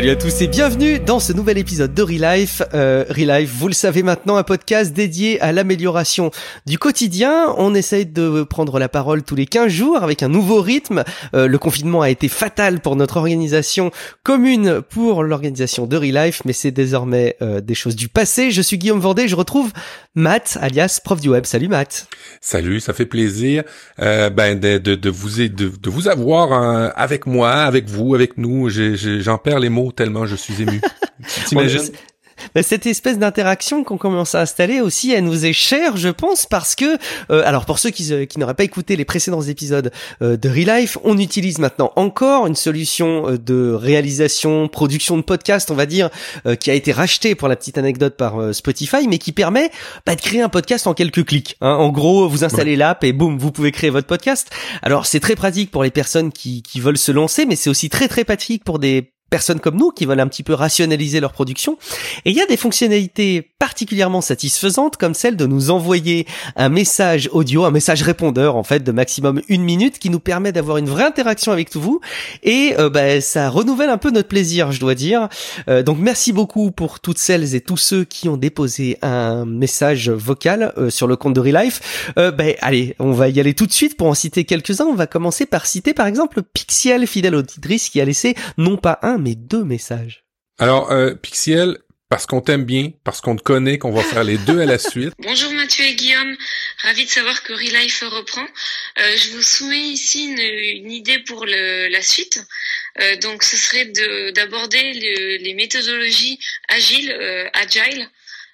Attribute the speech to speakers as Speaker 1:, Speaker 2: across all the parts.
Speaker 1: Salut à tous et bienvenue dans ce nouvel épisode de Relife. Euh, Relife, vous le savez maintenant, un podcast dédié à l'amélioration du quotidien. On essaye de prendre la parole tous les 15 jours avec un nouveau rythme. Euh, le confinement a été fatal pour notre organisation commune pour l'organisation de Relife, mais c'est désormais euh, des choses du passé. Je suis Guillaume Vendée, je retrouve Matt, alias prof du web. Salut Matt.
Speaker 2: Salut, ça fait plaisir euh, ben de, de, de vous de, de, vous avoir euh, avec moi, avec vous, avec nous. J'en perds les mots tellement je suis ému. T'imagines?
Speaker 1: cette espèce d'interaction qu'on commence à installer aussi, elle nous est chère, je pense, parce que, euh, alors pour ceux qui, qui n'auraient pas écouté les précédents épisodes euh, de Relife, on utilise maintenant encore une solution euh, de réalisation, production de podcast, on va dire, qui a été rachetée pour la petite anecdote par Spotify, mais qui permet bah, de créer un podcast en quelques clics. Hein. En gros, vous installez l'app et boum, vous pouvez créer votre podcast. Alors c'est très pratique pour les personnes qui, qui veulent se lancer, mais c'est aussi très très pratique pour des personnes comme nous qui veulent un petit peu rationaliser leur production. Et il y a des fonctionnalités particulièrement satisfaisantes comme celle de nous envoyer un message audio, un message répondeur en fait de maximum une minute qui nous permet d'avoir une vraie interaction avec vous et euh, bah, ça renouvelle un peu notre plaisir, je dois dire. Euh, donc merci beaucoup pour toutes celles et tous ceux qui ont déposé un message vocal euh, sur le compte de Relife. Euh, bah, allez, on va y aller tout de suite pour en citer quelques-uns. On va commencer par citer par exemple Pixiel, fidèle auditrice, qui a laissé non pas un mais deux messages.
Speaker 2: Alors, euh, Pixiel, parce qu'on t'aime bien, parce qu'on te connaît, qu'on va faire les deux à la suite.
Speaker 3: Bonjour Mathieu et Guillaume, ravi de savoir que Relife reprend. Euh, je vous soumets ici une, idée pour le, la suite. Euh, donc ce serait d'aborder les méthodologies agiles, euh, agile.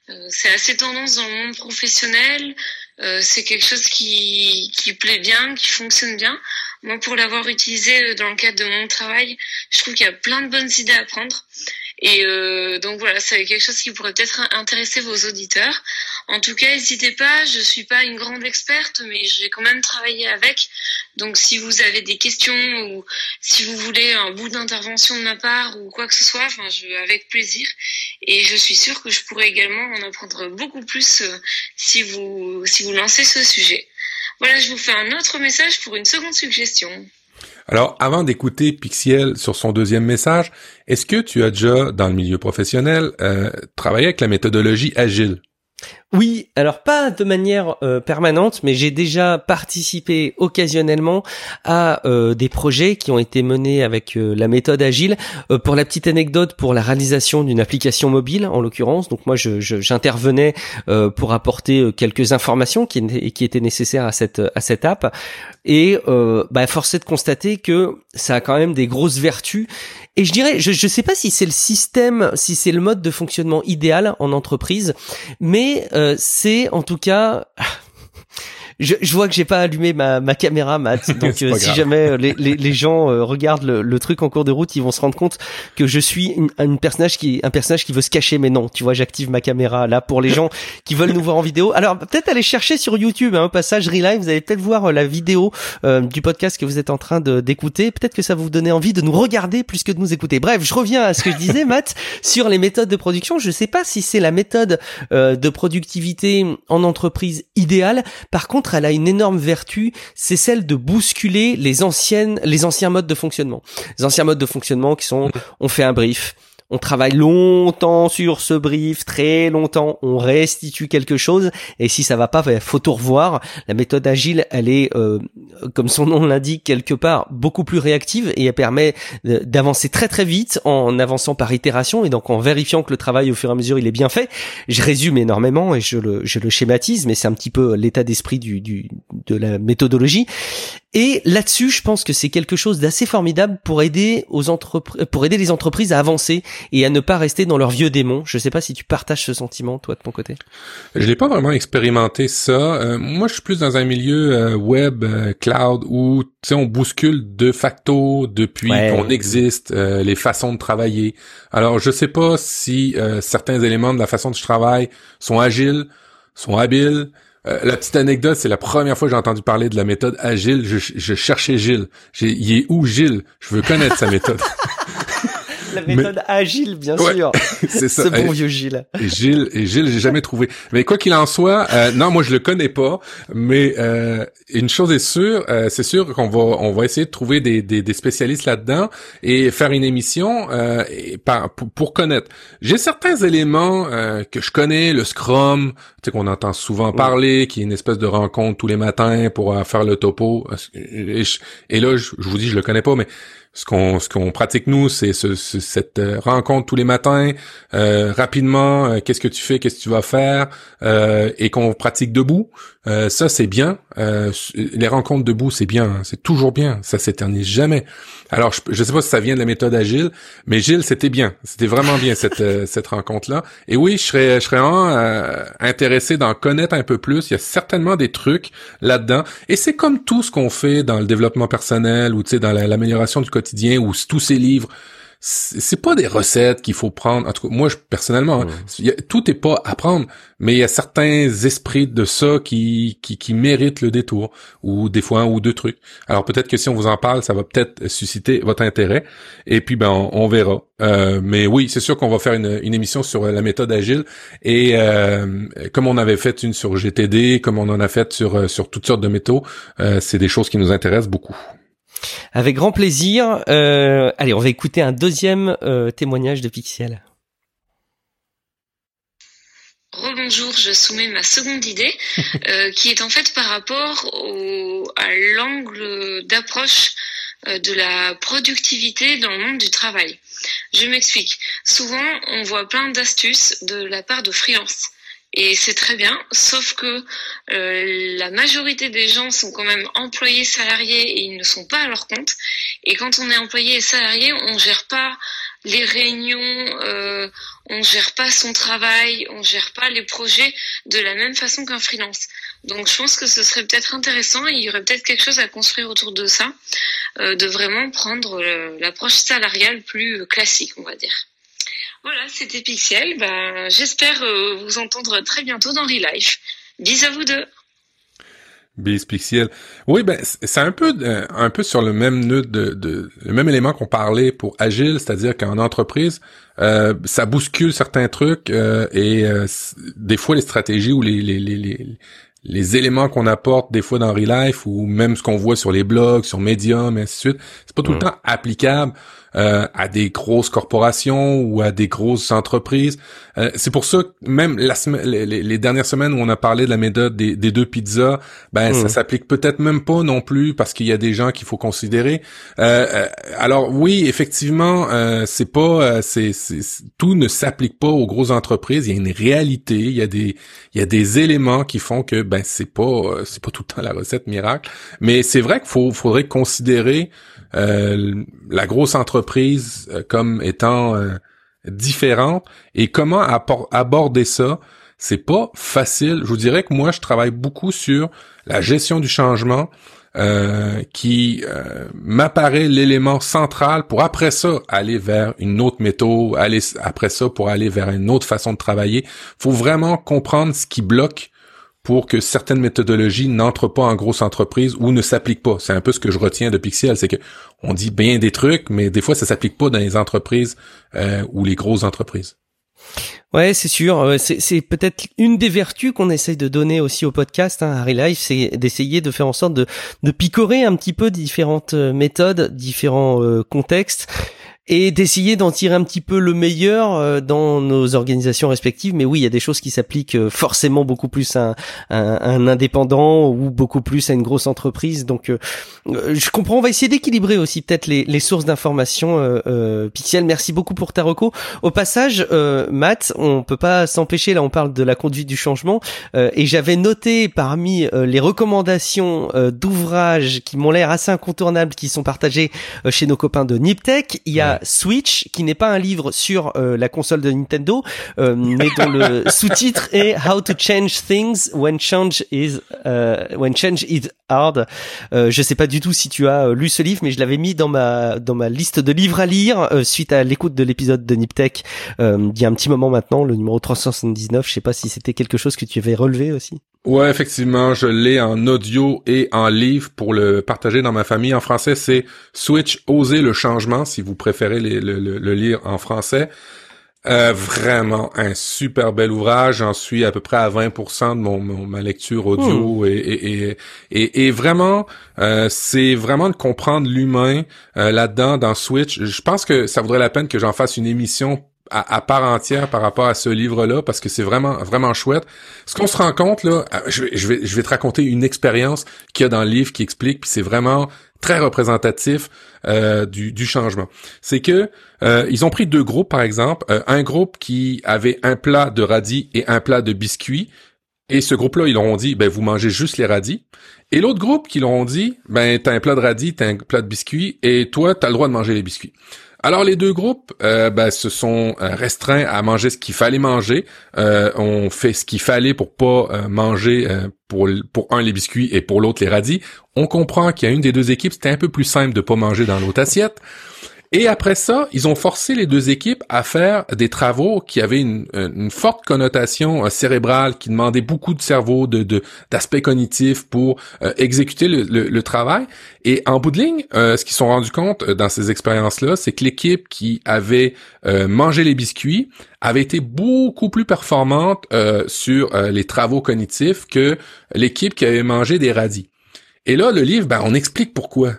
Speaker 3: Euh, c'est assez tendance dans le monde professionnel. Euh, c'est quelque chose qui, qui plaît bien, qui fonctionne bien. Moi, pour l'avoir utilisé dans le cadre de mon travail, je trouve qu'il y a plein de bonnes idées à prendre. Et euh, donc voilà, c'est quelque chose qui pourrait peut-être intéresser vos auditeurs. En tout cas, n'hésitez pas, je suis pas une grande experte, mais j'ai quand même travaillé avec. Donc si vous avez des questions ou si vous voulez un bout d'intervention de ma part ou quoi que ce soit, avec plaisir. Et je suis sûre que je pourrais également en apprendre beaucoup plus euh, si vous si vous lancez ce sujet. Voilà, je vous fais un autre message pour une seconde suggestion.
Speaker 2: Alors, avant d'écouter Pixiel sur son deuxième message, est-ce que tu as déjà, dans le milieu professionnel, euh, travaillé avec la méthodologie agile?
Speaker 1: Oui, alors pas de manière euh, permanente, mais j'ai déjà participé occasionnellement à euh, des projets qui ont été menés avec euh, la méthode agile. pour la petite anecdote, pour la réalisation d'une application mobile, en l'occurrence, donc moi j'intervenais je, pour apporter quelques informations qui, qui étaient nécessaires à cette à cette app. Et bah, force est de constater que ça a quand même des grosses vertus et je dirais, je ne sais pas si c'est le système, si c'est le mode de fonctionnement idéal en entreprise, mais euh, c'est en tout cas je, je, vois que j'ai pas allumé ma, ma caméra, Matt. Donc euh, si jamais euh, les, les, les gens euh, regardent le, le, truc en cours de route, ils vont se rendre compte que je suis une, une, personnage qui un personnage qui veut se cacher. Mais non, tu vois, j'active ma caméra là pour les gens qui veulent nous voir en vidéo. Alors peut-être aller chercher sur YouTube, hein, au passage Relive, vous allez peut-être voir la vidéo du podcast que vous êtes en train d'écouter. Peut-être que ça va vous donner envie de nous regarder plus que de nous écouter. Bref, je reviens à ce que je disais, Matt, sur les méthodes de production. Je sais pas si c'est la méthode de productivité en entreprise idéale. Par contre elle a une énorme vertu, c'est celle de bousculer les anciennes, les anciens modes de fonctionnement. Les anciens modes de fonctionnement qui sont, on fait un brief, on travaille longtemps sur ce brief, très longtemps, on restitue quelque chose, et si ça va pas, il faut tout revoir. La méthode agile, elle est, euh, comme son nom l'indique, quelque part beaucoup plus réactive, et elle permet d'avancer très très vite en avançant par itération, et donc en vérifiant que le travail au fur et à mesure il est bien fait. Je résume énormément et je le, je le schématise, mais c'est un petit peu l'état d'esprit de la méthodologie. Et là-dessus, je pense que c'est quelque chose d'assez formidable pour aider aux entreprises, pour aider les entreprises à avancer et à ne pas rester dans leur vieux démon. Je sais pas si tu partages ce sentiment, toi, de ton côté.
Speaker 2: Je n'ai pas vraiment expérimenté ça. Euh, moi, je suis plus dans un milieu euh, web, euh, cloud, où tu sais, on bouscule de facto depuis qu'on existe les façons de travailler. Alors, je sais pas si certains éléments de la façon dont je travaille sont agiles, sont habiles. Euh, la petite anecdote, c'est la première fois que j'ai entendu parler de la méthode agile. Je, je cherchais Gilles. Il est où Gilles? Je veux connaître sa méthode.
Speaker 1: La méthode agile, bien sûr.
Speaker 2: c'est ça.
Speaker 1: Ce bon vieux Gilles.
Speaker 2: Et Gilles, et Gilles, j'ai jamais trouvé. Mais quoi qu'il en soit, euh, non, moi je le connais pas. Mais euh, une chose est sûre, euh, c'est sûr qu'on va, on va essayer de trouver des, des, des spécialistes là-dedans et faire une émission euh, et, par, pour, pour, connaître. J'ai certains éléments euh, que je connais, le Scrum, tu sais qu'on entend souvent parler, qui est une espèce de rencontre tous les matins pour faire le topo. Et, et là, je, je vous dis, je le connais pas, mais ce qu'on ce qu'on pratique nous, c'est ce, cette euh, rencontre tous les matins, euh, rapidement, euh, qu'est-ce que tu fais, qu'est-ce que tu vas faire, et qu'on pratique debout. ça c'est bien. les rencontres debout c'est bien, hein. c'est toujours bien. Ça s'éternise jamais. Alors je, je sais pas si ça vient de la méthode agile, mais Gilles c'était bien, c'était vraiment bien cette cette rencontre là. Et oui, je serais je serais intéressé d'en connaître un peu plus. Il y a certainement des trucs là-dedans. Et c'est comme tout ce qu'on fait dans le développement personnel ou tu sais dans l'amélioration du quotidien quotidien ou tous ces livres c'est pas des recettes qu'il faut prendre. En tout cas, moi, je, personnellement, hein, tout est pas à prendre, mais il y a certains esprits de ça qui, qui, qui méritent le détour, ou des fois un ou deux trucs. Alors peut-être que si on vous en parle, ça va peut-être susciter votre intérêt, et puis ben on, verra. Euh, mais oui, c'est sûr qu'on va faire une, une, émission sur la méthode agile, et euh, comme on avait fait une sur GTD, comme on en a fait sur sur toutes sortes de métaux, euh, c'est des choses qui nous intéressent beaucoup.
Speaker 1: Avec grand plaisir. Euh, allez, on va écouter un deuxième euh, témoignage de Pixel.
Speaker 3: Rebonjour, je soumets ma seconde idée, euh, qui est en fait par rapport au, à l'angle d'approche de la productivité dans le monde du travail. Je m'explique. Souvent, on voit plein d'astuces de la part de freelance et c'est très bien, sauf que euh, la majorité des gens sont quand même employés salariés et ils ne sont pas à leur compte. Et quand on est employé et salarié, on gère pas les réunions, euh, on gère pas son travail, on gère pas les projets de la même façon qu'un freelance. Donc je pense que ce serait peut-être intéressant et il y aurait peut-être quelque chose à construire autour de ça, euh, de vraiment prendre l'approche salariale plus classique, on va dire. Voilà, c'était Pixel. Ben, j'espère euh, vous entendre très bientôt dans Relife. Bis à vous deux.
Speaker 2: Bis Pixel. Oui, ben c'est un peu euh, un peu sur le même nœud de, de le même élément qu'on parlait pour Agile, c'est-à-dire qu'en entreprise, euh, ça bouscule certains trucs et des fois les stratégies ou les les, les, les éléments qu'on apporte des fois dans Relife ou même ce qu'on voit sur les blogs, sur Medium et ainsi de suite, c'est pas tout le temps applicable euh, à des grosses corporations ou à des grosses entreprises. Euh, c'est pour ça que même la les, les, dernières semaines où on a parlé de la méthode des, des deux pizzas, ben ça hmm. s'applique peut-être même pas non plus parce qu'il y a des gens qu'il faut considérer. Euh, euh alors oui, effectivement, euh, c'est pas, c'est, tout ne s'applique pas aux grosses entreprises. Il y a une réalité, il y a des, il y a des éléments qui font que ben c'est pas, c'est pas tout le temps la recette miracle. Mais c'est vrai qu'il faut, faudrait considérer euh, la grosse entreprise euh, comme étant euh, différente et comment aborder ça? C'est pas facile. Je vous dirais que moi, je travaille beaucoup sur la gestion du changement, qui m'apparaît l'élément central pour après ça aller vers une autre méthode, aller après ça pour aller vers une autre façon de travailler. Faut vraiment comprendre ce qui bloque pour que certaines méthodologies n'entrent pas en grosse entreprise ou ne s'appliquent pas. C'est un peu ce que je retiens de Pixel, c'est que on dit bien des trucs, mais des fois ça s'applique pas dans les entreprises euh, ou les grosses entreprises.
Speaker 1: Ouais, c'est sûr. Euh, c'est peut-être une des vertus qu'on essaye de donner aussi au podcast, hein, Harry Life, c'est d'essayer de faire en sorte de, de picorer un petit peu différentes euh, méthodes, différents contextes, et d'essayer d'en tirer un petit peu le meilleur euh, dans nos organisations respectives. Mais oui, il y a des choses qui s'appliquent euh, forcément beaucoup plus à un, indépendant ou beaucoup plus à une grosse entreprise. Donc, euh, je comprends. On va essayer d'équilibrer aussi peut-être les, les, sources d'informations. Euh, Pixel, merci beaucoup pour ta reco. Au passage, Matt, on peut pas s'empêcher. Là, on parle de la conduite du changement, et j'avais noté parmi les recommandations d'ouvrages qui m'ont l'air assez incontournables, qui sont partagés chez nos copains de Niptech, il y a Switch, qui n'est pas un livre sur euh, la console de Nintendo, euh, mais dont le sous-titre est How to Change Things When Change is euh, When Change is Hard. je sais pas du tout si tu as lu ce livre, mais je l'avais mis dans ma dans ma liste de livres à lire suite à l'écoute de l'épisode de Niptech il y a un petit moment maintenant, le numéro 379. Je sais pas si c'était quelque chose que tu avais relevé aussi.
Speaker 2: Ouais, effectivement, je l'ai en audio et en livre pour le partager dans ma famille. En français, c'est Switch Oser le changement, si vous préférez le, le, lire en français. Euh, vraiment un super bel ouvrage. J'en suis à peu près à 20% de mon, ma lecture audio hmm. et, et, et, vraiment, euh, c'est vraiment de comprendre l'humain euh, là-dedans dans Switch. Je pense que ça vaudrait la peine que j'en fasse une émission à, part entière par rapport à ce livre-là parce que c'est vraiment vraiment chouette. Ce qu'on se rend compte là, je vais je vais je vais te raconter une expérience qu'il y a dans le livre qui explique puis c'est vraiment très représentatif euh, du, changement. C'est que euh, ils ont pris deux groupes par exemple, euh, un groupe qui avait un plat de radis et un plat de biscuits. Et ce groupe-là, ils leur ont dit, ben vous mangez juste les radis. Et l'autre groupe qui leur ont dit, ben t'as un plat de radis, t'as un plat de biscuits, et toi t'as le droit de manger les biscuits. Alors les deux groupes euh, ben, se sont restreints à manger ce qu'il fallait manger. Euh, on fait ce qu'il fallait pour pas manger pour, pour un les biscuits et pour l'autre les radis, on comprend qu'il y a une des deux équipes, c'était un peu plus simple de pas manger dans l'autre assiette. Et après ça, ils ont forcé les deux équipes à faire des travaux qui avaient une, forte connotation euh, cérébrale, qui demandaient beaucoup de cerveau, de d'aspects cognitifs pour euh, exécuter le, travail. Et en bout de ligne, euh, ce qu'ils sont rendus compte dans ces expériences-là, c'est que l'équipe qui avait mangé les biscuits avait été beaucoup plus performante sur les travaux cognitifs que l'équipe qui avait mangé des radis. Et là, le livre, ben, on explique pourquoi.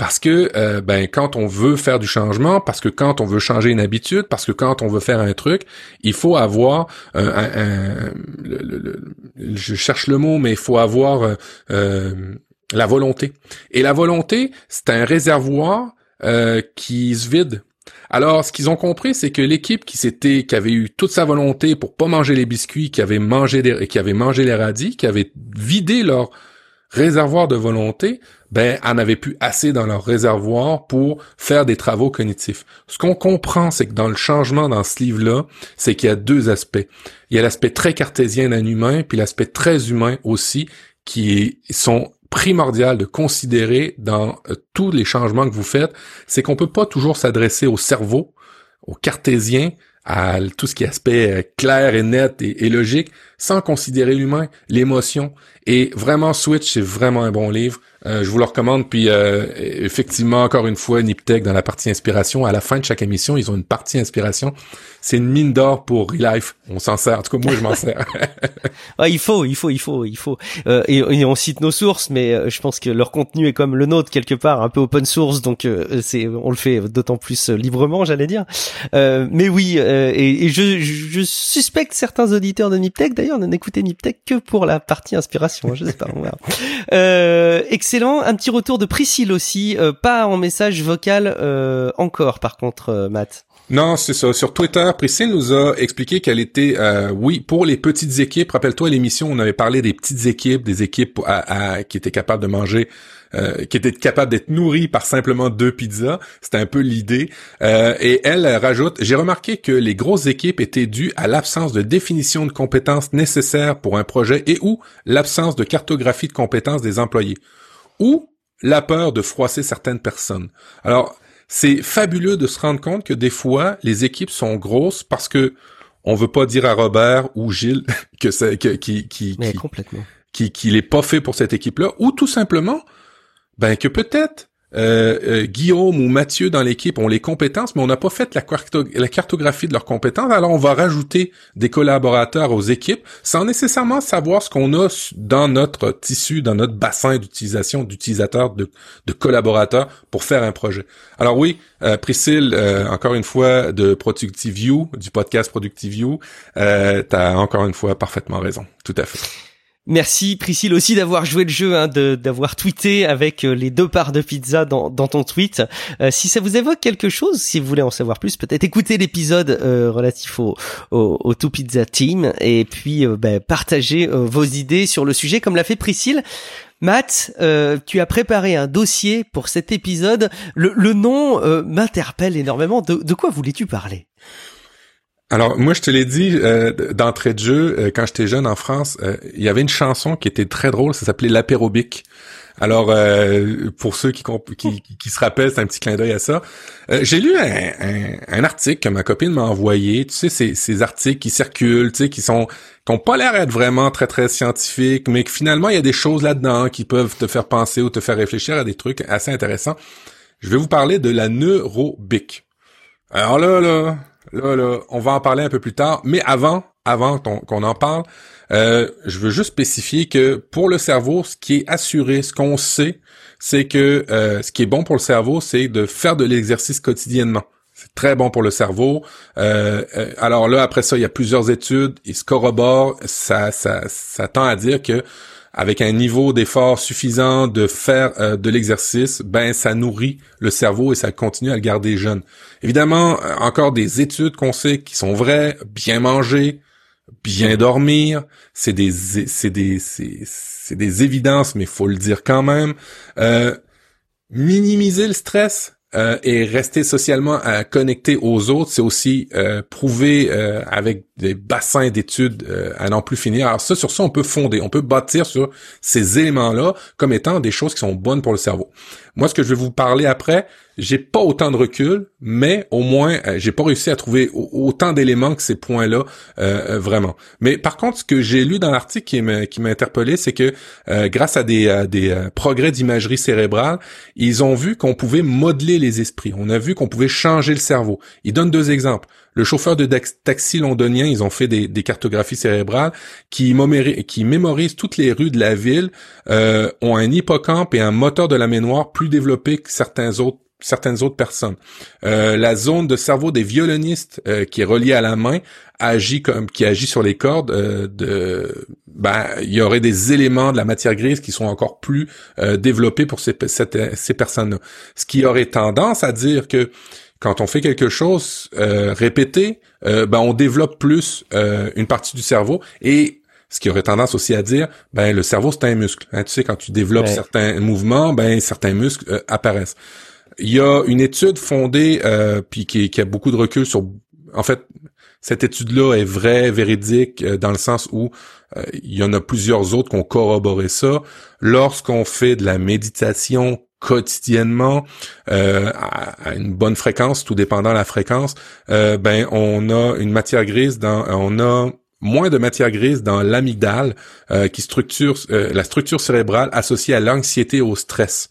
Speaker 2: Parce que euh, ben quand on veut faire du changement, parce que quand on veut changer une habitude, parce que quand on veut faire un truc, il faut avoir euh, un, je cherche le mot, mais il faut avoir euh, la volonté. Et la volonté, c'est un réservoir qui se vide. Alors, ce qu'ils ont compris, c'est que l'équipe qui s'était, qui avait eu toute sa volonté pour pas manger les biscuits, qui avait mangé des, qui avait mangé les radis, qui avait vidé leur réservoir de volonté, ben, en avait plus assez dans leur réservoir pour faire des travaux cognitifs. Ce qu'on comprend, c'est que dans le changement dans ce livre-là, c'est qu'il y a deux aspects. Il y a l'aspect très cartésien d'un humain, puis l'aspect très humain aussi, qui sont primordial de considérer dans euh, tous les changements que vous faites, c'est qu'on peut pas toujours s'adresser au cerveau, au cartésien, à tout ce qui est aspect euh, clair et net et, logique, sans considérer l'humain, l'émotion. Et vraiment, Switch, c'est vraiment un bon livre. Euh, je vous le recommande. Puis euh, effectivement, encore une fois, Niptech dans la partie inspiration. À la fin de chaque émission, ils ont une partie inspiration. C'est une mine d'or pour Relife. On s'en sert. En tout cas, moi, je m'en sers.
Speaker 1: il faut, il faut, il faut, il faut. Euh, et, on cite nos sources, mais je pense que leur contenu est comme le nôtre quelque part, un peu open source. Donc c'est, on le fait d'autant plus librement, j'allais dire. mais oui, et, et je, je, suspecte certains auditeurs de Niptech d'ailleurs écouter Niptech que pour la partie inspiration. Je sais pas. Euh, excellent. Un petit retour de Priscille aussi, euh, pas en message vocal euh, encore par contre, euh, Matt.
Speaker 2: Non, c'est ça. Sur Twitter, Priscille nous a expliqué qu'elle était, oui, pour les petites équipes. Rappelle-toi l'émission, on avait parlé des petites équipes, des équipes qui étaient capables de manger euh, qui était capable d'être nourrie par simplement deux pizzas. C'était un peu l'idée. Euh, et elle rajoute, j'ai remarqué que les grosses équipes étaient dues à l'absence de définition de compétences nécessaires pour un projet et ou l'absence de cartographie de compétences des employés ou la peur de froisser certaines personnes. Alors, c'est fabuleux de se rendre compte que des fois, les équipes sont grosses parce que on veut pas dire à Robert ou Gilles que c'est qui qui qui,
Speaker 1: complètement.
Speaker 2: qui qu'il est pas fait pour cette équipe-là ou tout simplement ben que peut-être euh, euh, Guillaume ou Mathieu dans l'équipe ont les compétences, mais on n'a pas fait la, cartographie de leurs compétences. Alors on va rajouter des collaborateurs aux équipes sans nécessairement savoir ce qu'on a dans notre tissu, dans notre bassin d'utilisation d'utilisateurs, de, collaborateurs pour faire un projet. Alors oui, euh, Priscille, euh, encore une fois de Productive View, du podcast Productive View, euh, t'as encore une fois parfaitement raison. Tout à fait.
Speaker 1: Merci Priscille aussi d'avoir joué le jeu, hein, d'avoir tweeté avec euh, les deux parts de pizza dans, ton tweet. Euh, si ça vous évoque quelque chose, si vous voulez en savoir plus, peut-être écouter l'épisode euh, relatif au, au, Two Pizza Team et puis ben, partager vos idées sur le sujet comme l'a fait Priscille. Matt, tu as préparé un dossier pour cet épisode. Le, nom m'interpelle énormément. De quoi voulais-tu parler?
Speaker 2: Alors moi je te l'ai dit euh, d'entrée de jeu euh, quand j'étais jeune en France, euh, il y avait une chanson qui était très drôle, ça s'appelait l'apérobic. Alors pour ceux qui, se rappellent, c'est un petit clin d'œil à ça. J'ai lu un, article que ma copine m'a envoyé. Tu sais ces, ces articles qui circulent, tu sais qui sont qui ont pas l'air d'être vraiment très très scientifiques, mais que finalement il y a des choses là-dedans qui peuvent te faire penser ou te faire réfléchir à des trucs assez intéressants. Je vais vous parler de la neurobic. Alors là là Là, là, on va en parler un peu plus tard. Mais avant, avant qu'on en parle, euh, je veux juste spécifier que pour le cerveau, ce qui est assuré, ce qu'on sait, c'est que euh, ce qui est bon pour le cerveau, c'est de faire de l'exercice quotidiennement. C'est très bon pour le cerveau. Euh, alors là, après ça, il y a plusieurs études, ils se corroborent. Ça, ça, ça tend à dire que avec un niveau d'effort suffisant de faire euh, de l'exercice, ben ça nourrit le cerveau et ça continue à le garder jeune. Évidemment, euh, encore des études qu'on sait qui sont vraies, bien manger, bien dormir, c'est des c'est des c'est des évidences, mais faut le dire quand même. Euh, minimiser le stress, euh, et rester socialement euh, connecté aux autres, c'est aussi euh, prouvé euh, avec des bassins d'études à n'en plus finir. Alors ça, sur ça, on peut fonder, on peut bâtir sur ces éléments-là comme étant des choses qui sont bonnes pour le cerveau. Moi, ce que je vais vous parler après, j'ai pas autant de recul, mais au moins euh, j'ai pas réussi à trouver autant d'éléments que ces points-là euh, euh, vraiment. Mais par contre, ce que j'ai lu dans l'article qui m'a qui m'a interpellé, c'est que grâce à des, des progrès d'imagerie cérébrale, ils ont vu qu'on pouvait modeler les esprits. On a vu qu'on pouvait changer le cerveau. Ils donnent deux exemples. Le chauffeur de taxi londonien, ils ont fait des, des cartographies cérébrales qui, qui mémorisent toutes les rues de la ville, euh, ont un hippocampe et un moteur de la mémoire plus développé que certains autres certaines autres personnes. Euh, la zone de cerveau des violonistes euh, qui est reliée à la main agit comme qui agit sur les cordes euh, de ben il y aurait des éléments de la matière grise qui sont encore plus développés pour ces, ces personnes-là. Ce qui aurait tendance à dire que quand on fait quelque chose répété, ben on développe plus une partie du cerveau et ce qui aurait tendance aussi à dire, ben le cerveau c'est un muscle. Hein, tu sais, quand tu développes certains mouvements, ben certains muscles apparaissent. Il y a une étude fondée, euh, puis qui, qui, a beaucoup de recul sur... En fait, cette étude-là est vraie, véridique, euh, dans le sens où euh, il y en a plusieurs autres qui ont corroboré ça. Lorsqu'on fait de la méditation quotidiennement euh, à, une bonne fréquence, tout dépendant de la fréquence, ben on a une matière grise dans, on a moins de matière grise dans l'amygdale qui structure la structure cérébrale associée à l'anxiété et au stress.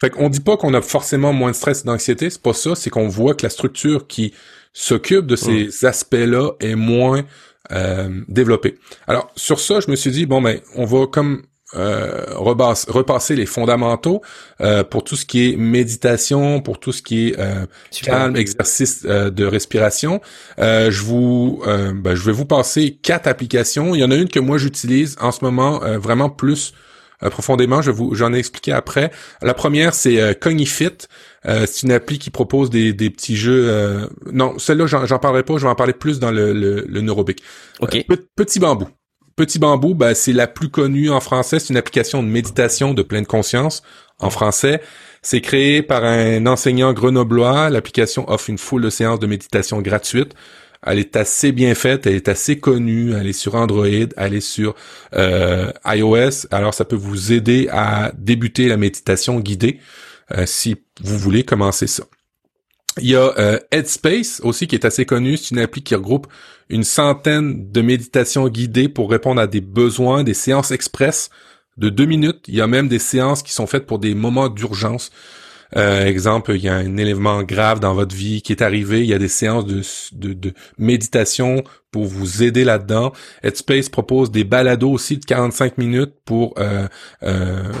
Speaker 2: Fait qu'on dit pas qu'on a forcément moins de stress et d'anxiété, c'est pas ça, c'est qu'on voit que la structure qui s'occupe de ces mm. aspects-là est moins euh, développée. Alors sur ça, je me suis dit bon ben on va comme euh, repasser les fondamentaux euh, pour tout ce qui est méditation, pour tout ce qui est euh, calme, exercice de respiration. Euh, je vous, ben, je vais vous passer quatre applications. Il y en a une que moi j'utilise en ce moment vraiment plus profondément. Je vous, j'en ai expliqué après. La première, c'est euh, Cognifit. Euh, c'est une appli qui propose des, des petits jeux. Euh, non, celle-là, j'en, j'en parlerai pas. Je vais en parler plus dans le, le, le Neurobic.
Speaker 1: Ok.
Speaker 2: petit bambou. Petit bambou, ben, c'est la plus connue en français. C'est une application de méditation de pleine conscience en français. C'est créé par un enseignant grenoblois. L'application offre une foule de séances de méditation gratuites. Elle est assez bien faite, elle est assez connue, elle est sur Android, elle est sur euh, iOS. Alors ça peut vous aider à débuter la méditation guidée euh, si vous voulez commencer ça. Il y a euh, Headspace aussi qui est assez connu. C'est une appli qui regroupe une centaine de méditations guidées pour répondre à des besoins, des séances express de deux minutes. Il y a même des séances qui sont faites pour des moments d'urgence. Euh, exemple, il y a un élément grave dans votre vie qui est arrivé, il y a des séances de, de, de méditation pour vous aider là-dedans. Headspace propose des balados aussi de 45 minutes pour euh, euh,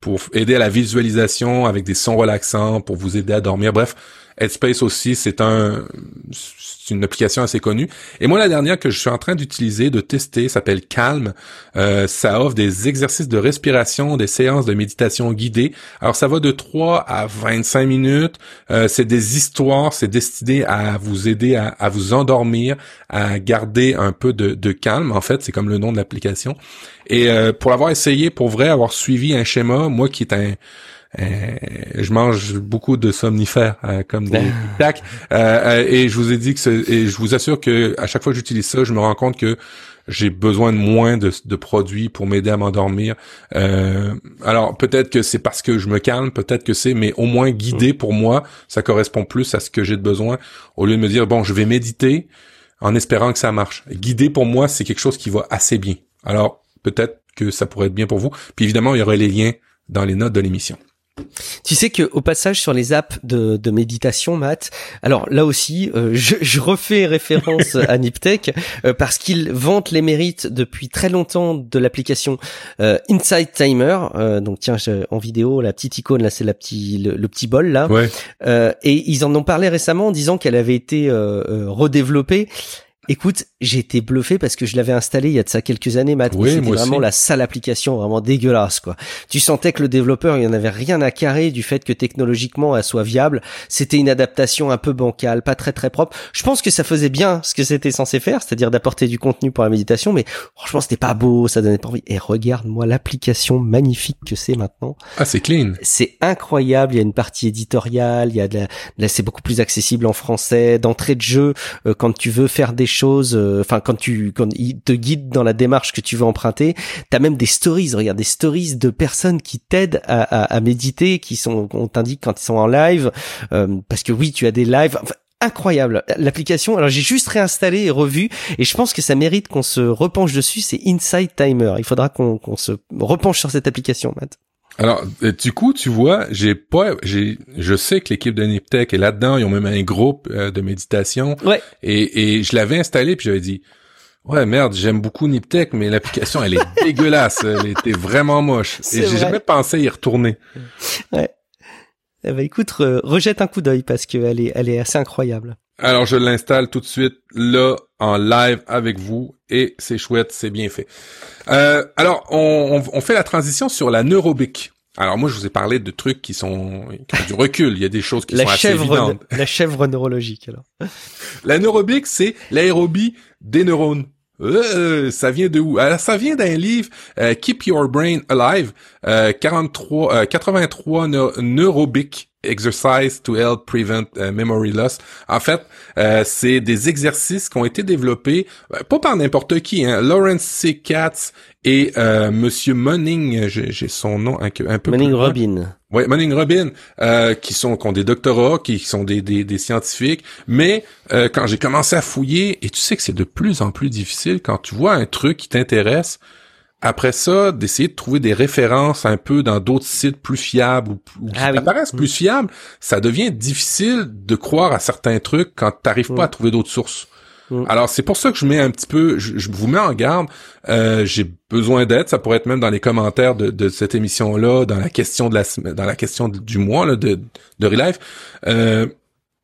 Speaker 2: pour aider à la visualisation avec des sons relaxants, pour vous aider à dormir. Bref, Headspace aussi, c'est un c'est une application assez connue. Et moi, la dernière que je suis en train d'utiliser, de tester, s'appelle Calm. Euh, ça offre des exercices de respiration, des séances de méditation guidées. Alors, ça va de 3 à 25 minutes. Euh, c'est des histoires, c'est destiné à vous aider à, à, vous endormir, à garder un peu de, de calme. En fait, c'est comme le nom de l'application. Et euh, pour l'avoir essayé, pour vrai, avoir suivi un schéma, moi qui est un je mange beaucoup de somnifères comme des tacs et je vous ai dit que et je vous assure que à chaque fois que j'utilise ça, je me rends compte que j'ai besoin de moins de, de produits pour m'aider à m'endormir. Euh, alors peut-être que c'est parce que je me calme, peut-être que c'est, mais au moins guidé pour moi, ça correspond plus à ce que j'ai de besoin. Au lieu de me dire bon, je vais méditer en espérant que ça marche. Guider pour moi, c'est quelque chose qui va assez bien. Alors peut-être que ça pourrait être bien pour vous. Puis évidemment, il y aura les liens dans les notes de l'émission.
Speaker 1: Tu sais que au passage sur les apps de, de méditation, Matt, alors là aussi, euh, je, je, refais référence à Niptech euh, parce qu'ils vantent les mérites depuis très longtemps de l'application euh, Inside Timer. donc tiens, en vidéo, la petite icône là, c'est la petit le, petit bol là. et ils en ont parlé récemment en disant qu'elle avait été redéveloppée. Écoute, j'ai été bluffé parce que je l'avais installé il y a de ça quelques années, Matt. Oui, c'était vraiment la sale application, vraiment dégueulasse, quoi. Tu sentais que le développeur, il y en avait rien à carrer du fait que technologiquement elle soit viable. C'était une adaptation un peu bancale, pas très très propre. Je pense que ça faisait bien ce que c'était censé faire, c'est-à-dire d'apporter du contenu pour la méditation, mais franchement, c'était pas beau, ça donnait pas envie. Et regarde-moi l'application magnifique que c'est maintenant.
Speaker 2: Ah, c'est clean.
Speaker 1: C'est incroyable. Il y a une partie éditoriale, il y a de la, c'est beaucoup plus accessible en français, d'entrée de jeu, euh, quand tu veux faire des choses, euh, enfin quand tu quand il te guide dans la démarche que tu veux emprunter, t'as même des stories, regarde des stories de personnes qui t'aident à, à, méditer, qui sont on t'indique quand ils sont en live, euh, parce que oui tu as des lives. incroyable l'application. Alors j'ai juste réinstallé et revu et je pense que ça mérite qu'on se repenche dessus. C'est Inside Timer. Il faudra qu'on qu'on se repenche sur cette application, Matt.
Speaker 2: Alors, euh, du coup, tu vois, j'ai pas, j'ai, je sais que l'équipe de Niptech est là-dedans. Ils ont même un groupe euh, de méditation.
Speaker 1: Ouais.
Speaker 2: Et, et je l'avais installé puis j'avais dit, ouais, merde, j'aime beaucoup Niptech, mais l'application, elle est dégueulasse. Elle était vraiment moche. Et j'ai jamais pensé y retourner.
Speaker 1: Ouais. Eh ben, écoute, rejette un coup d'œil parce qu'elle est, elle est assez incroyable.
Speaker 2: Alors, je l'installe tout de suite là en live avec vous et c'est chouette, c'est bien fait. Euh, alors, on, on, fait la transition sur la neurobique. Alors moi, je vous ai parlé de trucs qui sont qui ont du recul. Il y a des choses qui
Speaker 1: la
Speaker 2: sont assez évidentes.
Speaker 1: La chèvre neurologique, alors.
Speaker 2: La neurobique, c'est l'aérobie des neurones. Euh, ça vient de où? Alors, Ça vient d'un livre euh, Keep Your Brain Alive, 43, 83 neurobiques Exercise to Help Prevent uh, Memory Loss. En fait, euh, c'est des exercices qui ont été développés, euh, pas par n'importe qui, hein. Lawrence C. Katz et euh, Monsieur Monning, j'ai son nom un, un peu
Speaker 1: Monning Robin.
Speaker 2: Oui, Monning Robin, euh, qui sont qui ont des doctorats, qui sont des, des, des scientifiques. Mais quand j'ai commencé à fouiller, et tu sais que c'est de plus en plus difficile quand tu vois un truc qui t'intéresse, après ça, d'essayer de trouver des références un peu dans d'autres sites plus fiables ou, ou qui ah apparaissent plus mm. fiables, ça devient difficile de croire à certains trucs quand t'arrives pas à mm. trouver d'autres sources. Mm. Alors c'est pour ça que je mets un petit peu, je, vous mets en garde. Euh, j'ai besoin d'aide. Ça pourrait être même dans les commentaires de, de cette émission-là, dans la question de la, dans la question du mois là, de de Relife. Euh,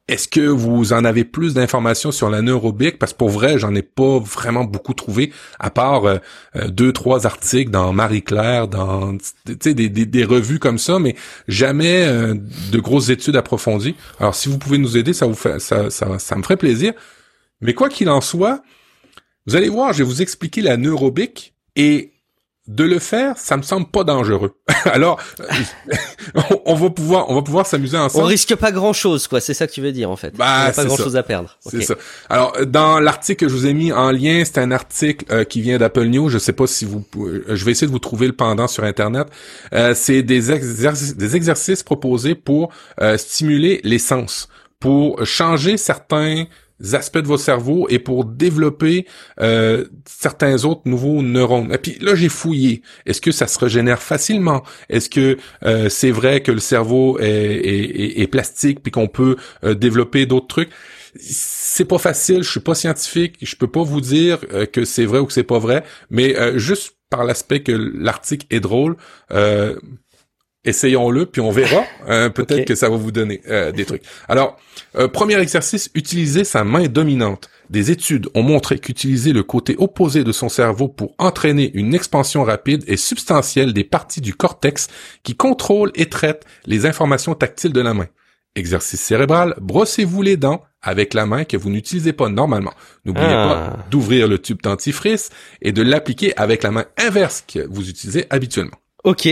Speaker 2: est-ce que vous en avez plus d'informations sur la neurobique? Parce que pour vrai, j'en ai pas vraiment beaucoup trouvé, à part euh, euh, deux, trois articles dans Marie-Claire, dans des, revues comme ça, mais jamais euh, de grosses études approfondies. Alors, si vous pouvez nous aider, ça vous fait ça, ça, ça me ferait plaisir. Mais quoi qu'il en soit, vous allez voir, je vais vous expliquer la neurobique et de le faire, ça me semble pas dangereux. Alors, on va pouvoir, on va pouvoir s'amuser ensemble.
Speaker 1: On risque pas grand chose, quoi. C'est ça que tu veux dire, en fait. Bah, pas grand chose à perdre.
Speaker 2: C'est ça. Alors, dans l'article que je vous ai mis en lien, c'est un article euh, qui vient d'Apple News. Je sais pas si vous, euh, je vais essayer de vous trouver le pendant sur Internet. Euh, c'est des, exercices, des exercices proposés pour stimuler les sens, pour changer certains aspects de votre cerveau et pour développer euh, certains autres nouveaux neurones. Et puis là, j'ai fouillé. Est-ce que ça se régénère facilement? Est-ce que euh, c'est vrai que le cerveau est, plastique puis qu'on peut euh, développer d'autres trucs? C'est pas facile, je suis pas scientifique, je peux pas vous dire que c'est vrai ou que c'est pas vrai, mais juste par l'aspect que l'article est drôle, essayons-le, puis on verra. Euh, peut-être que ça va vous donner euh, des trucs. Alors, euh, premier exercice, utiliser sa main dominante. Des études ont montré qu'utiliser le côté opposé de son cerveau pour entraîner une expansion rapide et substantielle des parties du cortex qui contrôlent et traitent les informations tactiles de la main. Exercice cérébral, brossez-vous les dents avec la main que vous n'utilisez pas normalement. N'oubliez pas ah. d'ouvrir le tube dentifrice et de l'appliquer avec la main inverse que vous utilisez habituellement.
Speaker 1: Ok.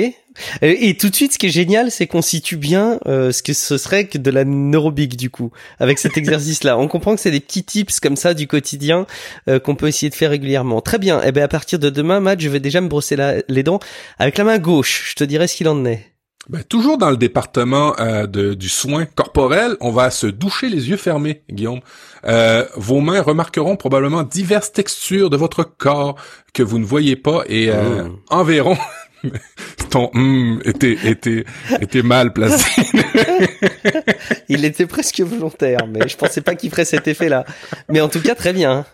Speaker 1: Et, tout de suite, ce qui est génial, c'est qu'on situe bien euh, ce que ce serait que de la neurobique du coup, avec cet exercice-là. On comprend que c'est des petits tips comme ça du quotidien euh, qu'on peut essayer de faire régulièrement. Très bien. Et eh ben à partir de demain, Matt, je vais déjà me brosser les dents avec la main gauche. Je te dirai ce qu'il en est.
Speaker 2: Ben, toujours dans le département euh, de, du soin corporel, on va se doucher les yeux fermés, Guillaume. Euh, vos mains remarqueront probablement diverses textures de votre corps que vous ne voyez pas et euh, oh. enverront ton hum était était était mal placé.
Speaker 1: Il était presque volontaire, mais je pensais pas qu'il ferait cet effet-là. Mais en tout cas, très bien.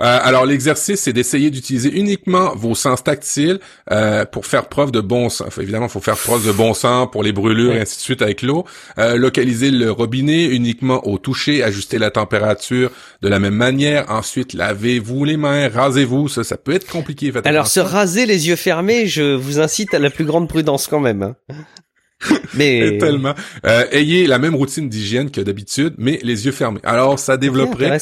Speaker 2: Euh, alors l'exercice, c'est d'essayer d'utiliser uniquement vos sens tactiles euh, pour faire preuve de bon sens. Enfin, évidemment, il faut faire preuve de bon sens pour les brûlures et ainsi de suite avec l'eau. Euh, localiser le robinet uniquement au toucher, ajuster la température de la même manière. Ensuite, lavez-vous les mains, rasez-vous. Ça, ça peut être compliqué.
Speaker 1: alors, se raser les yeux fermés, je vous incite à la plus grande prudence quand même. Hein.
Speaker 2: Mais tellement. ayez la même routine d'hygiène que d'habitude, mais les yeux fermés. Alors, ça développerait.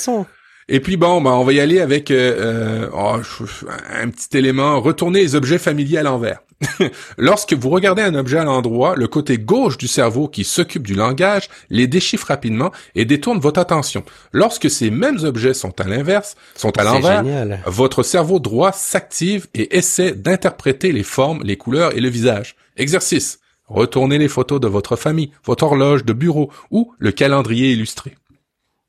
Speaker 2: Et puis bon, ben, on va y aller avec euh, euh oh, un petit élément, retourner les objets familiers à l'envers. Lorsque vous regardez un objet à l'endroit, le côté gauche du cerveau qui s'occupe du langage les déchiffre rapidement et détourne votre attention. Lorsque ces mêmes objets sont à l'inverse, sont à l'envers, votre cerveau droit s'active et essaie d'interpréter les formes, les couleurs et le visage. Exercice. Retournez les photos de votre famille, votre horloge de bureau ou le calendrier illustré.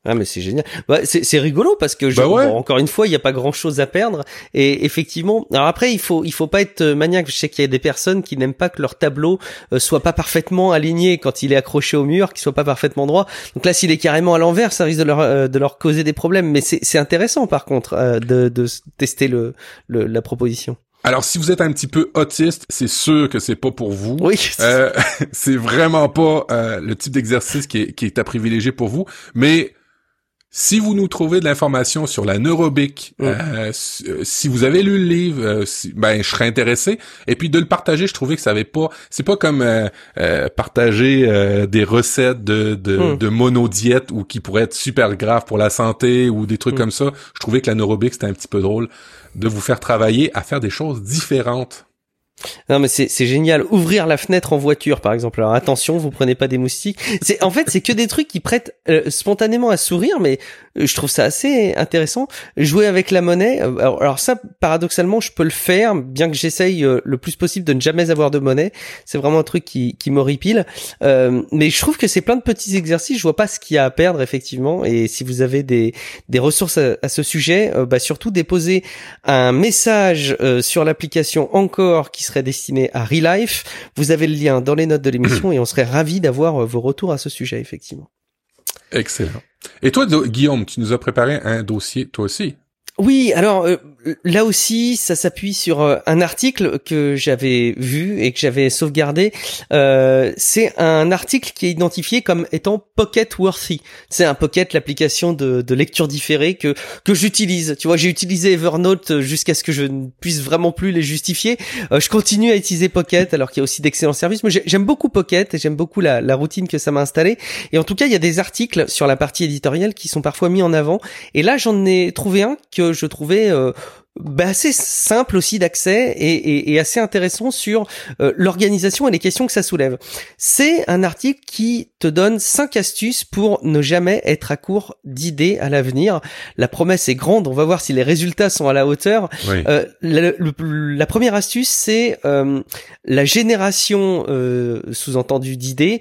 Speaker 1: Ah mais c'est génial. Bah, c'est rigolo parce que je, bah encore une fois il n'y a pas grand chose à perdre et effectivement. Alors après il faut il faut pas être euh, maniaque. Je sais qu'il y a des personnes qui n'aiment pas que leur tableau euh, soit pas parfaitement aligné quand il est accroché au mur, qu'il soit pas parfaitement droit. Donc là s'il est carrément à l'envers, ça risque de leur euh, de leur causer des problèmes. Mais c'est intéressant par contre de, de tester le, le la proposition.
Speaker 2: Alors, si vous êtes un petit peu autiste, c'est sûr que c'est pas pour vous.
Speaker 1: Oui.
Speaker 2: Euh, c'est vraiment pas le type d'exercice qui est, qui est à privilégier pour vous. Mais si vous nous trouvez de l'information sur la neurobique, euh, euh, si vous avez lu le livre, euh, ben je serais intéressé. Et puis de le partager, je trouvais que ça avait pas, c'est pas comme partager des recettes de de, mm. de monodiète ou qui pourraient être super graves pour la santé ou des trucs mm. comme ça. Je trouvais que la neurobique c'était un petit peu drôle de vous faire travailler à faire des choses différentes.
Speaker 1: Non mais c'est génial. Ouvrir la fenêtre en voiture par exemple. Alors attention, vous prenez pas des moustiques. C'est en fait c'est que des trucs qui prêtent euh, spontanément à sourire, mais euh, je trouve ça assez intéressant. Jouer avec la monnaie. Euh, alors, ça paradoxalement je peux le faire, bien que j'essaye le plus possible de ne jamais avoir de monnaie. C'est vraiment un truc qui qui m'horripile. mais je trouve que c'est plein de petits exercices. Je vois pas ce qu'il y a à perdre effectivement. Et si vous avez des des ressources à, ce sujet, bah surtout déposer un message sur l'application encore qui serait destiné à Relife. Vous avez le lien dans les notes de l'émission et on serait ravi d'avoir euh, vos retours à ce sujet, effectivement.
Speaker 2: Excellent. Et toi, Guillaume, tu nous as préparé un dossier, toi aussi?
Speaker 1: Oui, alors euh, là aussi, ça s'appuie sur euh, un article que j'avais vu et que j'avais sauvegardé. Euh, c'est un article qui est identifié comme étant Pocket Worthy. C'est un Pocket, l'application de, lecture différée que que j'utilise. Tu vois, j'ai utilisé Evernote jusqu'à ce que je ne puisse vraiment plus les justifier. je continue à utiliser Pocket alors qu'il y a aussi d'excellents services. Mais j'aime beaucoup Pocket et j'aime beaucoup la, routine que ça m'a installé. Et en tout cas, il y a des articles sur la partie éditoriale qui sont parfois mis en avant. Et là, j'en ai trouvé un que je trouvais euh, bah, assez simple aussi d'accès et, et, assez intéressant sur euh, l'organisation et les questions que ça soulève. C'est un article qui te donne cinq astuces pour ne jamais être à court d'idées à l'avenir. La promesse est grande, on va voir si les résultats sont à la hauteur. Euh, la, première astuce, c'est euh, la génération sous-entendu d'idées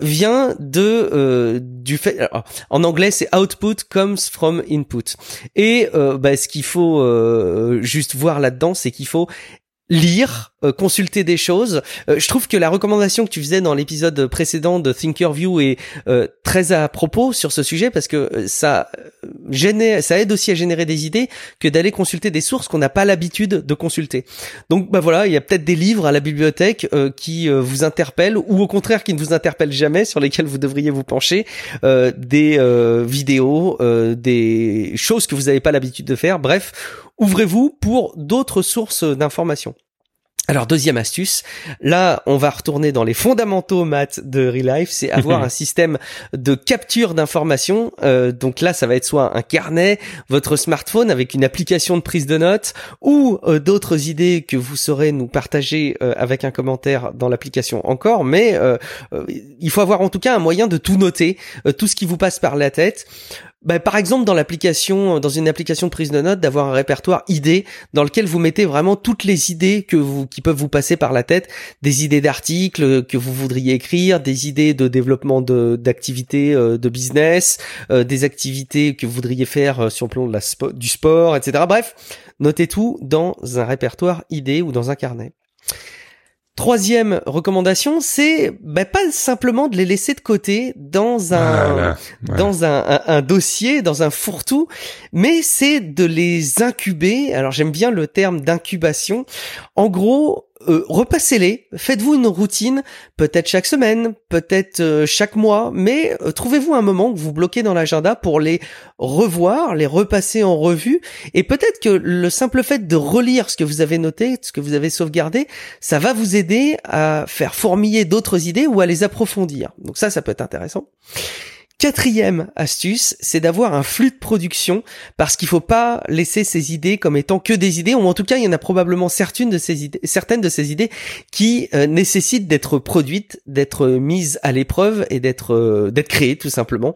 Speaker 1: vient de du fait. en anglais, c'est output comes from input. Et bah, ce qu'il faut euh, juste voir là-dedans, c'est qu'il faut lire, euh, consulter des choses. Euh, je trouve que la recommandation que tu faisais dans l'épisode précédent de Thinkerview est très à propos sur ce sujet parce que ça génère, ça aide aussi à générer des idées que d'aller consulter des sources qu'on n'a pas l'habitude de consulter. Donc bah voilà, il y a peut-être des livres à la bibliothèque qui vous interpellent ou au contraire qui ne vous interpellent jamais sur lesquels vous devriez vous pencher, des vidéos, des choses que vous n'avez pas l'habitude de faire. Bref, ouvrez-vous pour d'autres sources d'informations. Alors deuxième astuce, là on va retourner dans les fondamentaux maths de Relife, c'est avoir un système de capture d'informations. Euh, donc là ça va être soit un carnet, votre smartphone avec une application de prise de notes ou euh, d'autres idées que vous saurez nous partager euh, avec un commentaire dans l'application encore. Mais il faut avoir en tout cas un moyen de tout noter, tout ce qui vous passe par la tête bah, par exemple dans l'application, dans une application de prise de notes, d'avoir un répertoire idées dans lequel vous mettez vraiment toutes les idées que vous, qui peuvent vous passer par la tête, des idées d'articles que vous voudriez écrire, des idées de développement de d'activités euh, de business, euh, des activités que vous voudriez faire euh, sur le plan du sport, etc. Bref, notez tout dans un répertoire idées ou dans un carnet. Troisième recommandation, c'est bah, pas simplement de les laisser de côté dans un dans un, un, dossier, dans un fourre-tout, mais c'est de les incuber. Alors j'aime bien le terme d'incubation. En gros, euh, repassez-les, faites-vous une routine, peut-être chaque semaine, peut-être euh, chaque mois, mais euh, trouvez-vous un moment que vous bloquez dans l'agenda pour les revoir, les repasser en revue, et peut-être que le simple fait de relire ce que vous avez noté, ce que vous avez sauvegardé, ça va vous aider à faire fourmiller d'autres idées ou à les approfondir. Donc ça, ça peut être intéressant. Quatrième astuce, c'est d'avoir un flux de production parce qu'il faut pas laisser ces idées comme étant que des idées, ou en tout cas, il y en a probablement certaines de ces idées, certaines de ces idées qui euh, nécessitent d'être produites, d'être mises à l'épreuve et d'être euh, d'être créées tout simplement.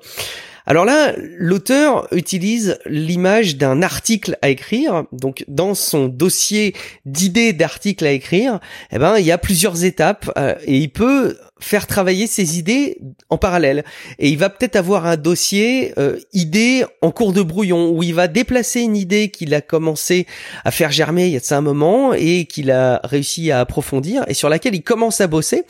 Speaker 1: Alors là, l'auteur utilise l'image d'un article à écrire. Donc, dans son dossier d'idées d'articles à écrire, eh ben, il y a plusieurs étapes euh, et il peut faire travailler ses idées en parallèle. Et il va peut-être avoir un dossier euh, idée en cours de brouillon où il va déplacer une idée qu'il a commencé à faire germer il y a de ça un moment et qu'il a réussi à approfondir et sur laquelle il commence à bosser.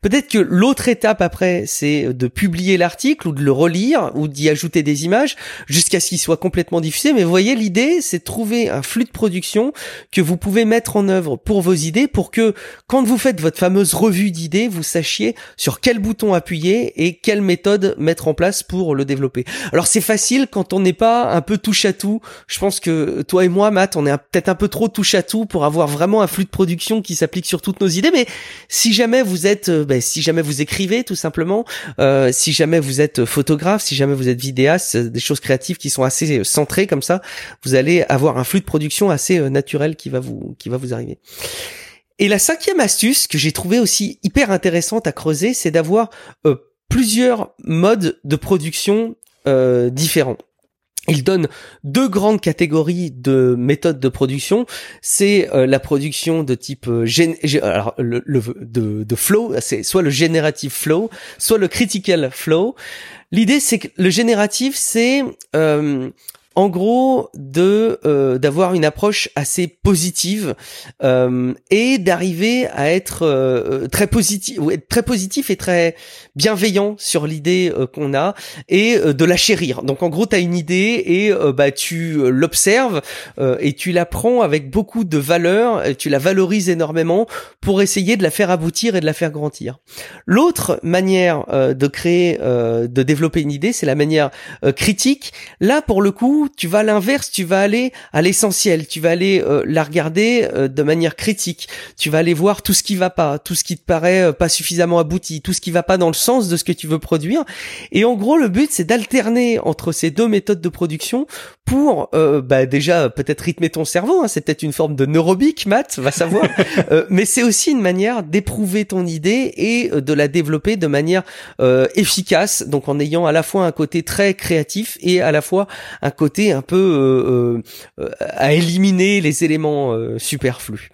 Speaker 1: Peut-être que l'autre étape après, c'est de publier l'article ou de le relire ou d'y ajouter des images jusqu'à ce qu'il soit complètement diffusé. Mais vous voyez, l'idée, c'est de trouver un flux de production que vous pouvez mettre en œuvre pour vos idées pour que quand vous faites votre fameuse revue d'idées, vous sachiez sur quel bouton appuyer et quelle méthode mettre en place pour le développer. Alors c'est facile quand on n'est pas un peu touche à tout. Je pense que toi et moi, Matt, on est peut-être un peu trop touche à tout pour avoir vraiment un flux de production qui s'applique sur toutes nos idées. Mais si jamais vous êtes, euh, ben, si jamais vous écrivez tout simplement, euh, si jamais vous êtes photographe, si jamais vous êtes vidéaste, des choses créatives qui sont assez euh, centrées comme ça, vous allez avoir un flux de production assez naturel qui va vous qui va vous arriver. Et la cinquième astuce que j'ai trouvé aussi hyper intéressante à creuser, c'est d'avoir euh, plusieurs modes de production euh, différents. Il donne deux grandes catégories de méthodes de production. C'est euh, la production de type alors le, de, de flow, c'est soit le generative flow, soit le critical flow. L'idée c'est que le génératif c'est en gros de euh, d'avoir une approche assez positive euh, et d'arriver à être euh, très positif être très positif et très bienveillant sur l'idée qu'on a et de la chérir. Donc en gros tu une idée et bah tu l'observes et tu la prends avec beaucoup de valeur, et tu la valorises énormément pour essayer de la faire aboutir et de la faire grandir. L'autre manière de créer de développer une idée, c'est la manière critique. Là pour le coup, tu vas à l'inverse, tu vas aller à l'essentiel, tu vas aller euh, la regarder euh, de manière critique, tu vas aller voir tout ce qui va pas, tout ce qui te paraît euh, pas suffisamment abouti, tout ce qui va pas dans le sens de ce que tu veux produire. Et en gros, le but c'est d'alterner entre ces deux méthodes de production pour bah déjà peut-être rythmer ton cerveau, hein, c'est peut-être une forme de neurobique, Matt, va savoir, mais c'est aussi une manière d'éprouver ton idée et de la développer de manière efficace, donc en ayant à la fois un côté très créatif et à la fois un côté un peu euh, euh, à éliminer les éléments euh, superflus.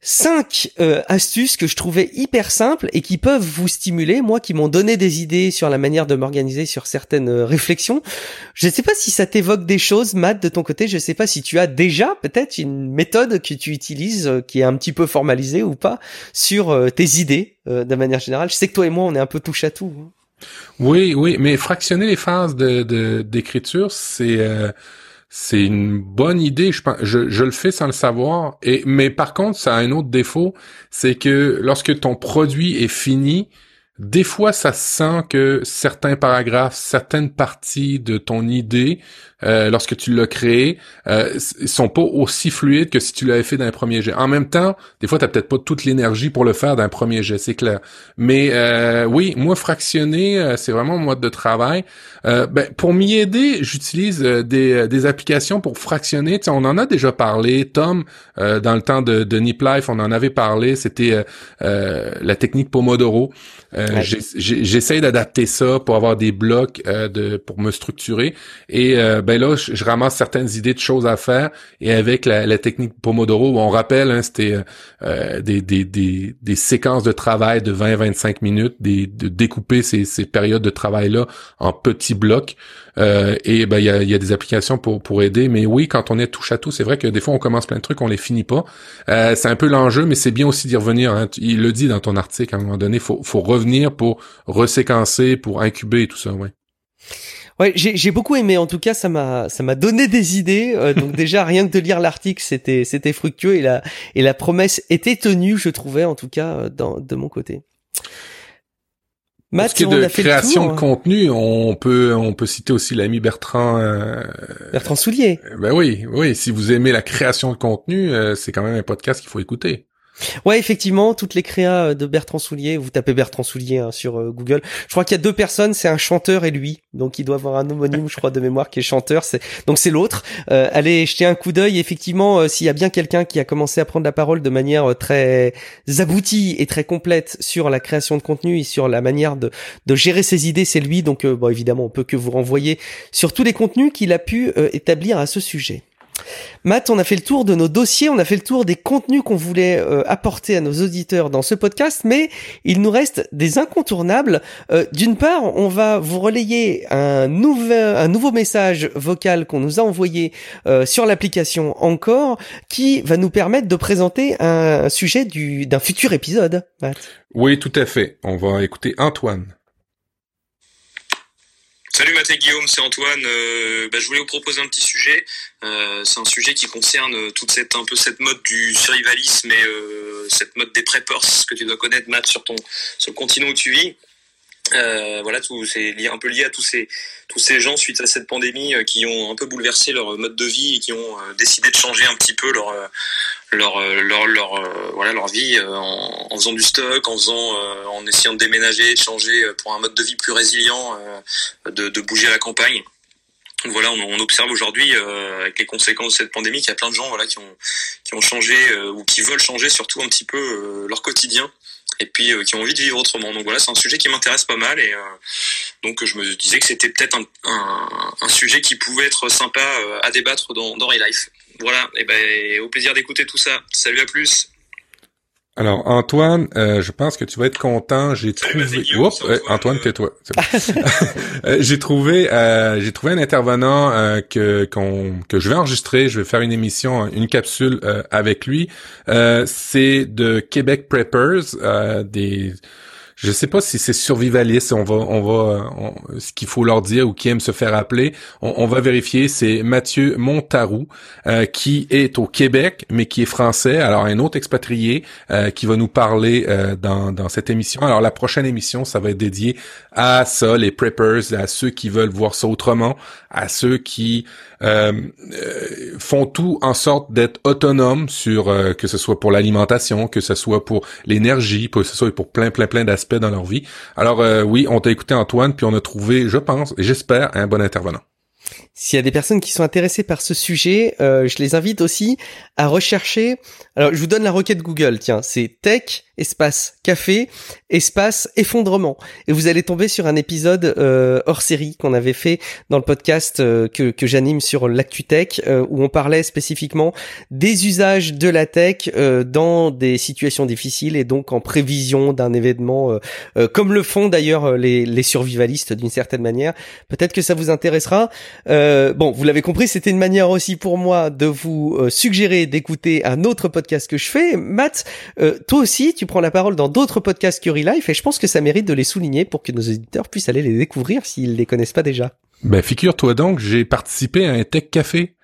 Speaker 1: Cinq astuces que je trouvais hyper simples et qui peuvent vous stimuler, moi qui m'ont donné des idées sur la manière de m'organiser sur certaines réflexions. Je ne sais pas si ça t'évoque des choses, Matt, de ton côté. Je ne sais pas si tu as déjà peut-être une méthode que tu utilises qui est un petit peu formalisée ou pas sur tes idées de manière générale. Je sais que toi et moi, on est un peu touche à tout. Hein.
Speaker 2: Oui, oui, mais fractionner les phases d'écriture, c'est euh, c'est une bonne idée. Je, je, je le fais sans le savoir. Et mais par contre, ça a un autre défaut, c'est que lorsque ton produit est fini, des fois, ça sent que certains paragraphes, certaines parties de ton idée, euh, lorsque tu l'as créé, euh, sont pas aussi fluides que si tu l'avais fait d'un premier jet. En même temps, des fois, tu peut-être pas toute l'énergie pour le faire d'un premier jet, c'est clair. Mais euh, oui, moi, fractionner, euh, c'est vraiment mon mode de travail. Euh, ben, pour m'y aider, j'utilise des, des applications pour fractionner. on en a déjà parlé. Tom, dans le temps de, de Nip Life, on en avait parlé. C'était la technique Pomodoro. Euh, J'essaie d'adapter ça pour avoir des blocs euh, de pour me structurer. Et euh, ben là, je, ramasse certaines idées de choses à faire. Et avec la, la technique Pomodoro, on rappelle, hein, c'était euh, des, des, des, des, séquences de travail de 20-25 minutes, des, de découper ces, ces périodes de travail-là en petits blocs. Euh, et ben il y a, y a, des applications pour pour aider. Mais oui, quand on est touche à tout, c'est vrai que des fois on commence plein de trucs, on les finit pas. Euh, c'est un peu l'enjeu, mais c'est bien aussi d'y revenir. Hein. Il le dit dans ton article à un moment donné, faut faut revenir pour reséquencer, pour incuber et tout ça. Ouais.
Speaker 1: Ouais, j'ai beaucoup aimé. En tout cas, ça m'a ça m'a donné des idées. Euh, donc déjà, rien que de lire l'article, c'était c'était fructueux et la et la promesse était tenue, je trouvais en tout cas dans, de mon côté.
Speaker 2: Matt, Pour ce qui est de création de hein. contenu, on peut on peut citer aussi l'ami Bertrand euh,
Speaker 1: Bertrand Soulier.
Speaker 2: Ben oui, oui. Si vous aimez la création de contenu, euh, c'est quand même un podcast qu'il faut écouter.
Speaker 1: Ouais, effectivement, toutes les créas de Bertrand Soulier, vous tapez Bertrand Soulier hein, sur euh, Google. Je crois qu'il y a deux personnes, c'est un chanteur et lui. Donc il doit avoir un homonyme, je crois, de mémoire qui est chanteur. Donc c'est l'autre. Euh, allez jeter un coup d'œil. Effectivement, euh, s'il y a bien quelqu'un qui a commencé à prendre la parole de manière euh, très aboutie et très complète sur la création de contenu et sur la manière de, de gérer ses idées, c'est lui. Donc bon, évidemment, on peut que vous renvoyer sur tous les contenus qu'il a pu établir à ce sujet. Matt, on a fait le tour de nos dossiers, on a fait le tour des contenus qu'on voulait euh, apporter à nos auditeurs dans ce podcast, mais il nous reste des incontournables. Euh, d'une part, on va vous relayer un, un nouveau message vocal qu'on nous a envoyé euh, sur l'application Encore, qui va nous permettre de présenter un sujet d'un futur épisode.
Speaker 2: Oui, tout à fait. On va écouter Antoine.
Speaker 4: Salut Mathé Guillaume, c'est Antoine. Euh, bah, je voulais vous proposer un petit sujet. Euh, c'est un sujet qui concerne toute cette un peu cette mode du survivalisme et euh, cette mode des preppers que tu dois connaître, Matt, sur ton sur le continent où tu vis. voilà, c'est un peu lié à tous ces tous ces gens suite à cette pandémie qui ont un peu bouleversé leur mode de vie et qui ont décidé de changer un petit peu leur leur euh, leur leur euh, voilà leur vie euh, en, en, faisant du stock, en faisant en essayant de déménager, changer pour un mode de vie plus résilient, de, de bouger à la campagne. Donc voilà, on, on observe aujourd'hui avec les conséquences de cette pandémie qu'il y a plein de gens voilà qui ont qui ont changé ou qui veulent changer surtout un petit peu leur quotidien et puis qui ont envie de vivre autrement. Donc voilà, c'est un sujet qui m'intéresse pas mal et donc je me disais que c'était peut-être un, un, un, sujet qui pouvait être sympa à débattre dans, dans Life. Voilà, et ben au plaisir d'écouter tout ça. Salut à plus.
Speaker 2: Alors Antoine, euh, je pense que tu vas être content. J'ai trouvé. Oups, Antoine, tais-toi. Euh, j'ai trouvé, euh, j'ai trouvé un intervenant que qu'on que je vais enregistrer. Je vais faire une émission, une capsule avec lui. c'est de Québec Preppers, des je sais pas si c'est survivaliste, on va, on va, ce qu'il faut leur dire ou qui aime se faire appeler. On, va vérifier. C'est Mathieu Montarou euh, qui est au Québec, mais qui est français. Alors un autre expatrié euh, qui va nous parler euh, dans, dans cette émission. Alors la prochaine émission, ça va être dédié à ça, les preppers, à ceux qui veulent voir ça autrement, à ceux qui euh, euh, font tout en sorte d'être autonomes sur euh, que ce soit pour l'alimentation, que ce soit pour l'énergie, que ce soit pour plein plein plein d'aspects dans leur vie. Alors oui, on t'a écouté Antoine, puis on a trouvé, je pense, et j'espère, un bon intervenant.
Speaker 1: S'il y a des personnes qui sont intéressées par ce sujet, je les invite aussi à rechercher. Alors, je vous donne la requête Google. Tiens, c'est tech espace café, espace effondrement. Et vous allez tomber sur un épisode euh, hors série qu'on avait fait dans le podcast euh, que, que j'anime sur l'ActuTech, euh, où on parlait spécifiquement des usages de la tech dans des situations difficiles et donc en prévision d'un événement, comme le font d'ailleurs les, les survivalistes d'une certaine manière. Peut-être que ça vous intéressera. bon, vous l'avez compris, c'était une manière aussi pour moi de vous suggérer d'écouter un autre podcast que je fais. Matt, toi aussi, tu prends la parole dans d'autres podcasts que Life et je pense que ça mérite de les souligner pour que nos éditeurs puissent aller les découvrir s'ils les connaissent pas déjà.
Speaker 2: Ben, figure-toi donc, j'ai participé à un tech café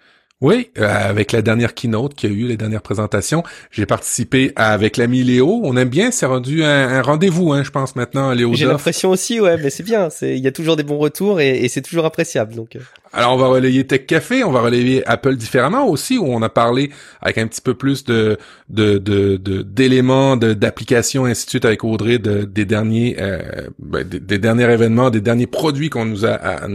Speaker 2: Oui, euh, avec la dernière keynote qu'il y a eu, les dernières présentations, j'ai participé avec l'ami Léo. On aime bien, c'est rendu un, rendez-vous, hein, je pense maintenant, Léo.
Speaker 1: J'ai l'impression aussi, ouais, mais c'est bien. Il y a toujours des bons retours et, c'est toujours appréciable. Donc.
Speaker 2: Alors on va relayer Tech Café, on va relayer Apple différemment aussi, où on a parlé avec un petit peu plus de de d'éléments, de, d'applications, ainsi de suite avec Audrey de, des derniers euh, ben, des, derniers événements, des derniers produits qu'on nous a à,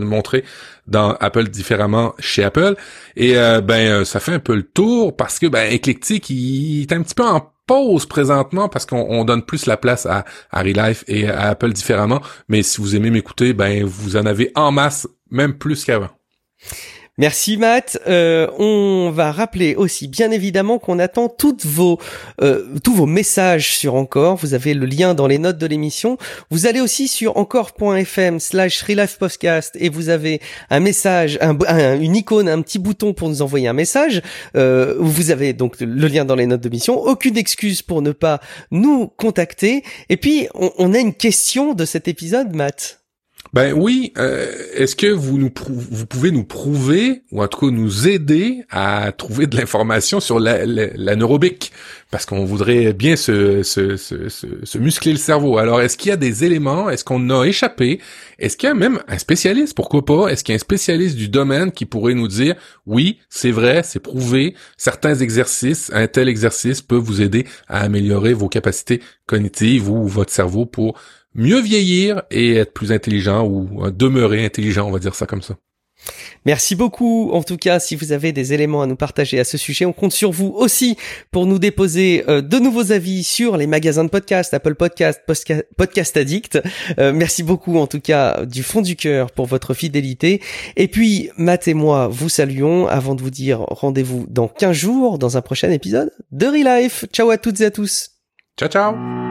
Speaker 2: dans Apple différemment chez Apple. Et euh, ben euh, ça fait un peu le tour parce que ben Eclectic il, est un petit peu en pause présentement parce qu'on donne plus la place à, à Relife et à Apple différemment. Mais si vous aimez m'écouter, ben vous en avez en masse, même plus qu'avant.
Speaker 1: Merci Matt. Euh, on va rappeler aussi, bien évidemment, qu'on attend toutes vos, euh, tous vos messages sur Encore. Vous avez le lien dans les notes de l'émission. Vous allez aussi sur encore.fm slash podcast et vous avez un message, un, une icône, un petit bouton pour nous envoyer un message. Euh, vous avez donc le lien dans les notes de l'émission. Aucune excuse pour ne pas nous contacter. Et puis, on a une question de cet épisode, Matt.
Speaker 2: Ben oui, euh, est-ce que vous nous vous pouvez nous prouver ou en tout cas nous aider à trouver de l'information sur la, parce qu'on voudrait bien se, se, se, se, muscler le cerveau. Alors est-ce qu'il y a des éléments, est-ce qu'on a échappé, est-ce qu'il y a même un spécialiste, pourquoi pas, est-ce qu'il y a un spécialiste du domaine qui pourrait nous dire oui, c'est vrai, c'est prouvé, certains exercices, un tel exercice peut vous aider à améliorer vos capacités cognitives ou votre cerveau pour mieux vieillir et être plus intelligent ou euh, demeurer intelligent, on va dire ça comme ça.
Speaker 1: Merci beaucoup. En tout cas, si vous avez des éléments à nous partager à ce sujet, on compte sur vous aussi pour nous déposer euh, de nouveaux avis sur les magasins de podcast, Apple Podcast, Podcast Addict. Euh, merci beaucoup en tout cas du fond du cœur pour votre fidélité. Et puis, Matt et moi vous saluons avant de vous dire rendez-vous dans 15 jours dans un prochain épisode de Relife. Ciao à toutes et à tous.
Speaker 2: Ciao ciao.